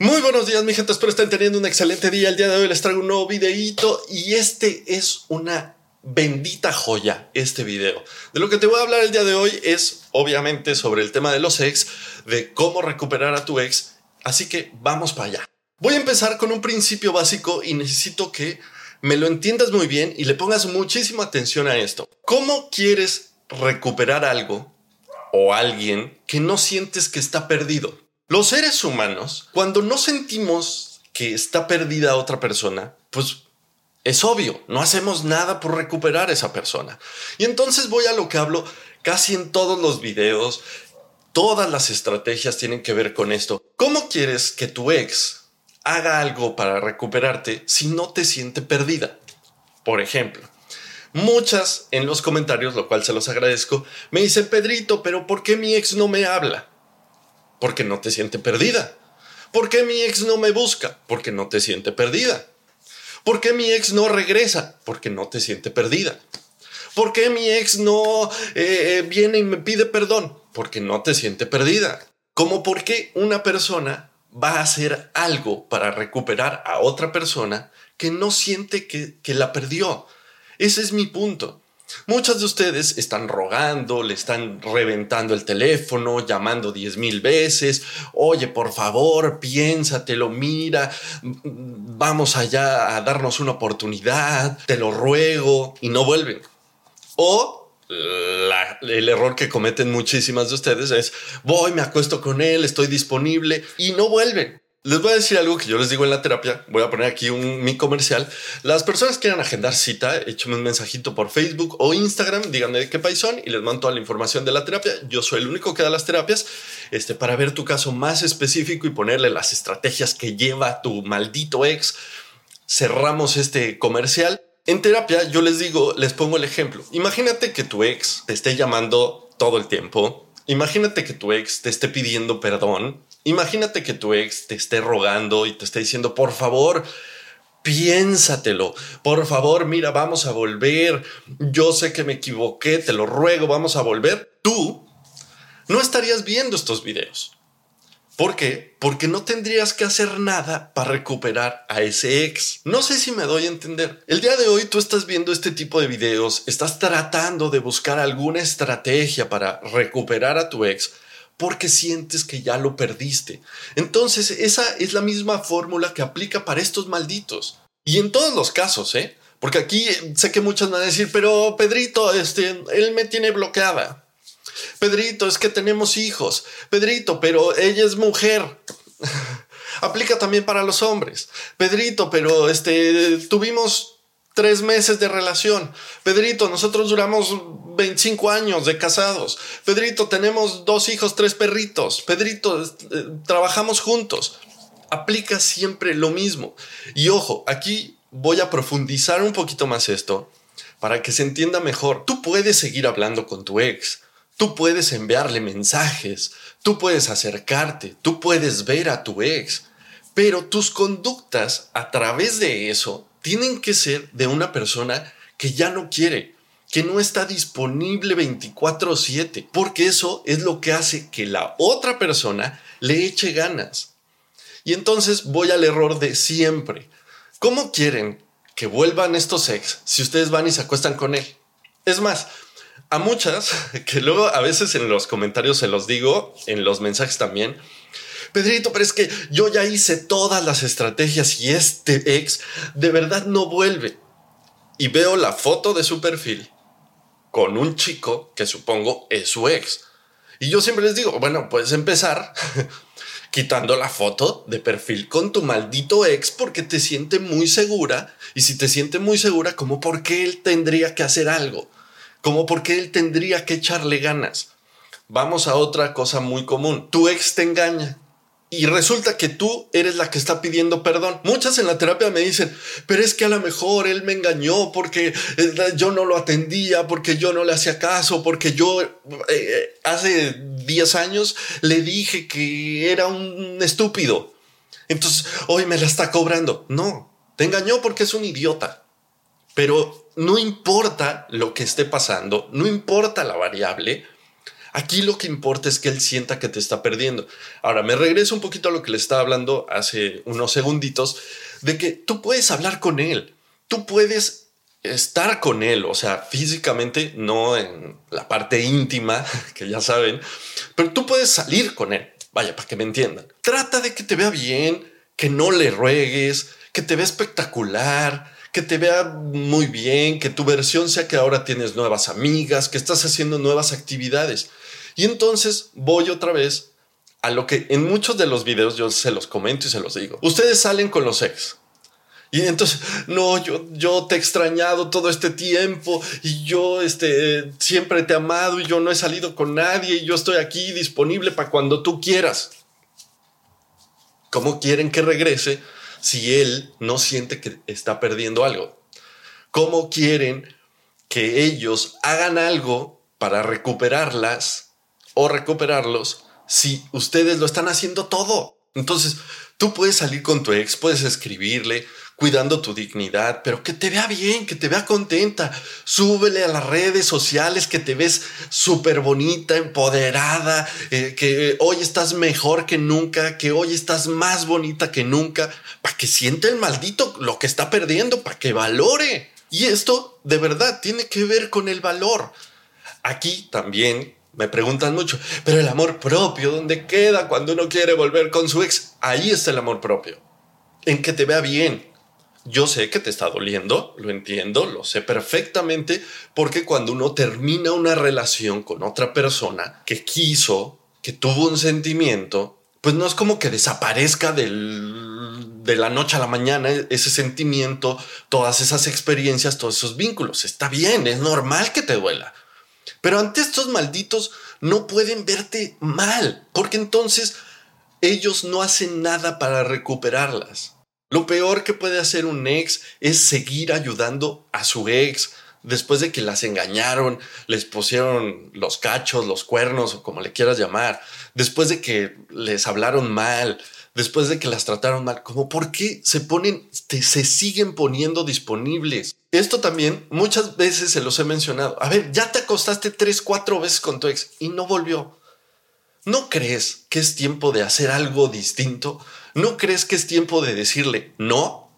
Muy buenos días, mi gente. Espero estén teniendo un excelente día. El día de hoy les traigo un nuevo videito y este es una bendita joya, este video. De lo que te voy a hablar el día de hoy es obviamente sobre el tema de los ex, de cómo recuperar a tu ex. Así que vamos para allá. Voy a empezar con un principio básico y necesito que me lo entiendas muy bien y le pongas muchísima atención a esto. ¿Cómo quieres recuperar algo o alguien que no sientes que está perdido? Los seres humanos, cuando no sentimos que está perdida otra persona, pues es obvio, no hacemos nada por recuperar a esa persona. Y entonces voy a lo que hablo casi en todos los videos. Todas las estrategias tienen que ver con esto. ¿Cómo quieres que tu ex haga algo para recuperarte si no te siente perdida? Por ejemplo, muchas en los comentarios, lo cual se los agradezco, me dicen, Pedrito, pero ¿por qué mi ex no me habla? Porque no te siente perdida. ¿Por qué mi ex no me busca? Porque no te siente perdida. ¿Por qué mi ex no regresa? Porque no te siente perdida. ¿Por qué mi ex no eh, viene y me pide perdón? Porque no te siente perdida. Como por qué una persona va a hacer algo para recuperar a otra persona que no siente que, que la perdió. Ese es mi punto. Muchas de ustedes están rogando, le están reventando el teléfono, llamando diez mil veces. Oye, por favor, piénsatelo, mira, vamos allá a darnos una oportunidad, te lo ruego, y no vuelven. O el error que cometen muchísimas de ustedes es, voy, me acuesto con él, estoy disponible, y no vuelven. Les voy a decir algo que yo les digo en la terapia. Voy a poner aquí un mi comercial. Las personas que quieran agendar cita, échenme un mensajito por Facebook o Instagram, díganme de qué país son y les mando toda la información de la terapia. Yo soy el único que da las terapias este, para ver tu caso más específico y ponerle las estrategias que lleva tu maldito ex. Cerramos este comercial. En terapia yo les digo, les pongo el ejemplo. Imagínate que tu ex te esté llamando todo el tiempo. Imagínate que tu ex te esté pidiendo perdón Imagínate que tu ex te esté rogando y te esté diciendo, por favor, piénsatelo. Por favor, mira, vamos a volver. Yo sé que me equivoqué, te lo ruego, vamos a volver. Tú no estarías viendo estos videos. ¿Por qué? Porque no tendrías que hacer nada para recuperar a ese ex. No sé si me doy a entender. El día de hoy tú estás viendo este tipo de videos, estás tratando de buscar alguna estrategia para recuperar a tu ex porque sientes que ya lo perdiste. Entonces, esa es la misma fórmula que aplica para estos malditos. Y en todos los casos, ¿eh? Porque aquí sé que muchas van a decir, pero Pedrito, este, él me tiene bloqueada. Pedrito, es que tenemos hijos. Pedrito, pero ella es mujer. Aplica también para los hombres. Pedrito, pero este, tuvimos tres meses de relación. Pedrito, nosotros duramos 25 años de casados. Pedrito, tenemos dos hijos, tres perritos. Pedrito, eh, trabajamos juntos. Aplica siempre lo mismo. Y ojo, aquí voy a profundizar un poquito más esto para que se entienda mejor. Tú puedes seguir hablando con tu ex. Tú puedes enviarle mensajes. Tú puedes acercarte. Tú puedes ver a tu ex. Pero tus conductas a través de eso tienen que ser de una persona que ya no quiere, que no está disponible 24/7, porque eso es lo que hace que la otra persona le eche ganas. Y entonces voy al error de siempre. ¿Cómo quieren que vuelvan estos ex si ustedes van y se acuestan con él? Es más, a muchas, que luego a veces en los comentarios se los digo, en los mensajes también, Pedrito, pero es que yo ya hice todas las estrategias y este ex de verdad no vuelve. Y veo la foto de su perfil con un chico que supongo es su ex. Y yo siempre les digo, bueno, puedes empezar quitando la foto de perfil con tu maldito ex porque te siente muy segura. Y si te siente muy segura, como por qué él tendría que hacer algo? Como por qué él tendría que echarle ganas? Vamos a otra cosa muy común. Tu ex te engaña y resulta que tú eres la que está pidiendo perdón. Muchas en la terapia me dicen, pero es que a lo mejor él me engañó porque eh, yo no lo atendía, porque yo no le hacía caso, porque yo eh, hace 10 años le dije que era un estúpido. Entonces, hoy me la está cobrando. No, te engañó porque es un idiota. Pero no importa lo que esté pasando, no importa la variable, Aquí lo que importa es que él sienta que te está perdiendo. Ahora, me regreso un poquito a lo que le estaba hablando hace unos segunditos, de que tú puedes hablar con él, tú puedes estar con él, o sea, físicamente, no en la parte íntima, que ya saben, pero tú puedes salir con él. Vaya, para que me entiendan. Trata de que te vea bien, que no le ruegues, que te vea espectacular, que te vea muy bien, que tu versión sea que ahora tienes nuevas amigas, que estás haciendo nuevas actividades. Y entonces voy otra vez a lo que en muchos de los videos yo se los comento y se los digo. Ustedes salen con los ex. Y entonces, no, yo, yo te he extrañado todo este tiempo y yo este, siempre te he amado y yo no he salido con nadie y yo estoy aquí disponible para cuando tú quieras. ¿Cómo quieren que regrese si él no siente que está perdiendo algo? ¿Cómo quieren que ellos hagan algo para recuperarlas o recuperarlos si ustedes lo están haciendo todo? Entonces, tú puedes salir con tu ex, puedes escribirle, cuidando tu dignidad, pero que te vea bien, que te vea contenta. Súbele a las redes sociales que te ves súper bonita, empoderada, eh, que hoy estás mejor que nunca, que hoy estás más bonita que nunca, para que siente el maldito lo que está perdiendo, para que valore. Y esto de verdad tiene que ver con el valor. Aquí también me preguntan mucho, pero el amor propio, ¿dónde queda cuando uno quiere volver con su ex? Ahí está el amor propio. En que te vea bien, yo sé que te está doliendo, lo entiendo, lo sé perfectamente, porque cuando uno termina una relación con otra persona que quiso, que tuvo un sentimiento, pues no es como que desaparezca del, de la noche a la mañana ese sentimiento, todas esas experiencias, todos esos vínculos. Está bien, es normal que te duela. Pero ante estos malditos no pueden verte mal, porque entonces ellos no hacen nada para recuperarlas. Lo peor que puede hacer un ex es seguir ayudando a su ex después de que las engañaron, les pusieron los cachos, los cuernos o como le quieras llamar, después de que les hablaron mal, después de que las trataron mal, como por qué se ponen, se siguen poniendo disponibles. Esto también muchas veces se los he mencionado. A ver, ya te acostaste tres, cuatro veces con tu ex y no volvió. ¿No crees que es tiempo de hacer algo distinto? ¿No crees que es tiempo de decirle no?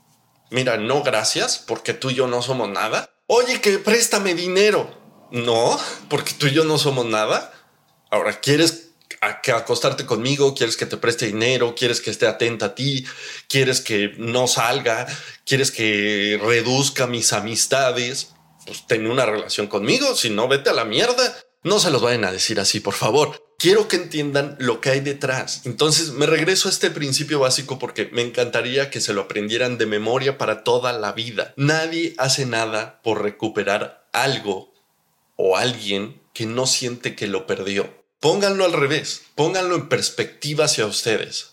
Mira, no gracias, porque tú y yo no somos nada. Oye, que préstame dinero. No, porque tú y yo no somos nada. Ahora, ¿quieres acostarte conmigo? ¿Quieres que te preste dinero? ¿Quieres que esté atenta a ti? ¿Quieres que no salga? ¿Quieres que reduzca mis amistades? Pues ten una relación conmigo, si no, vete a la mierda. No se los vayan a decir así, por favor quiero que entiendan lo que hay detrás. Entonces me regreso a este principio básico porque me encantaría que se lo aprendieran de memoria para toda la vida. Nadie hace nada por recuperar algo o alguien que no siente que lo perdió. Pónganlo al revés, pónganlo en perspectiva hacia ustedes.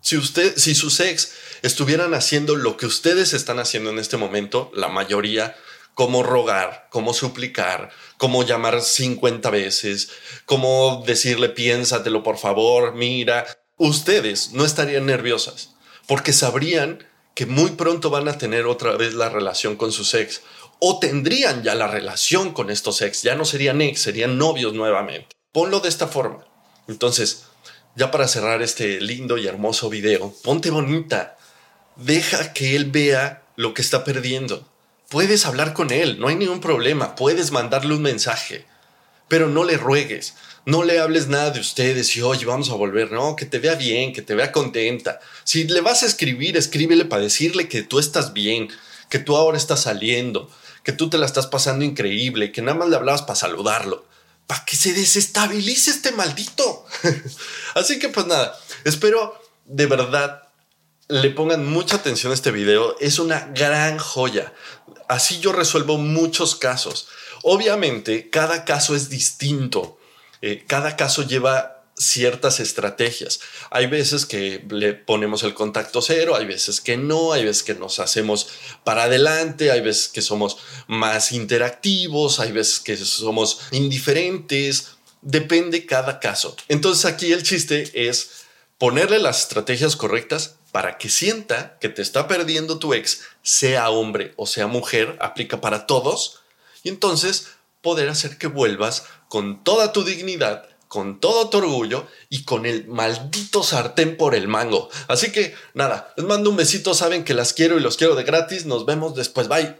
Si usted, si sus ex estuvieran haciendo lo que ustedes están haciendo en este momento, la mayoría cómo rogar, cómo suplicar, cómo llamar 50 veces, cómo decirle piénsatelo por favor, mira, ustedes no estarían nerviosas porque sabrían que muy pronto van a tener otra vez la relación con sus ex o tendrían ya la relación con estos ex, ya no serían ex, serían novios nuevamente. Ponlo de esta forma. Entonces, ya para cerrar este lindo y hermoso video, ponte bonita. Deja que él vea lo que está perdiendo puedes hablar con él, no hay ningún problema, puedes mandarle un mensaje, pero no le ruegues, no le hables nada de ustedes y oye, vamos a volver, no, que te vea bien, que te vea contenta. Si le vas a escribir, escríbele para decirle que tú estás bien, que tú ahora estás saliendo, que tú te la estás pasando increíble, que nada más le hablabas para saludarlo, para que se desestabilice este maldito. Así que pues nada, espero de verdad le pongan mucha atención a este video. Es una gran joya. Así yo resuelvo muchos casos. Obviamente, cada caso es distinto. Eh, cada caso lleva ciertas estrategias. Hay veces que le ponemos el contacto cero, hay veces que no, hay veces que nos hacemos para adelante, hay veces que somos más interactivos, hay veces que somos indiferentes. Depende cada caso. Entonces aquí el chiste es ponerle las estrategias correctas para que sienta que te está perdiendo tu ex, sea hombre o sea mujer, aplica para todos, y entonces poder hacer que vuelvas con toda tu dignidad con todo tu orgullo y con el maldito sartén por el mango. Así que nada, les mando un besito, saben que las quiero y los quiero de gratis. Nos vemos después. Bye.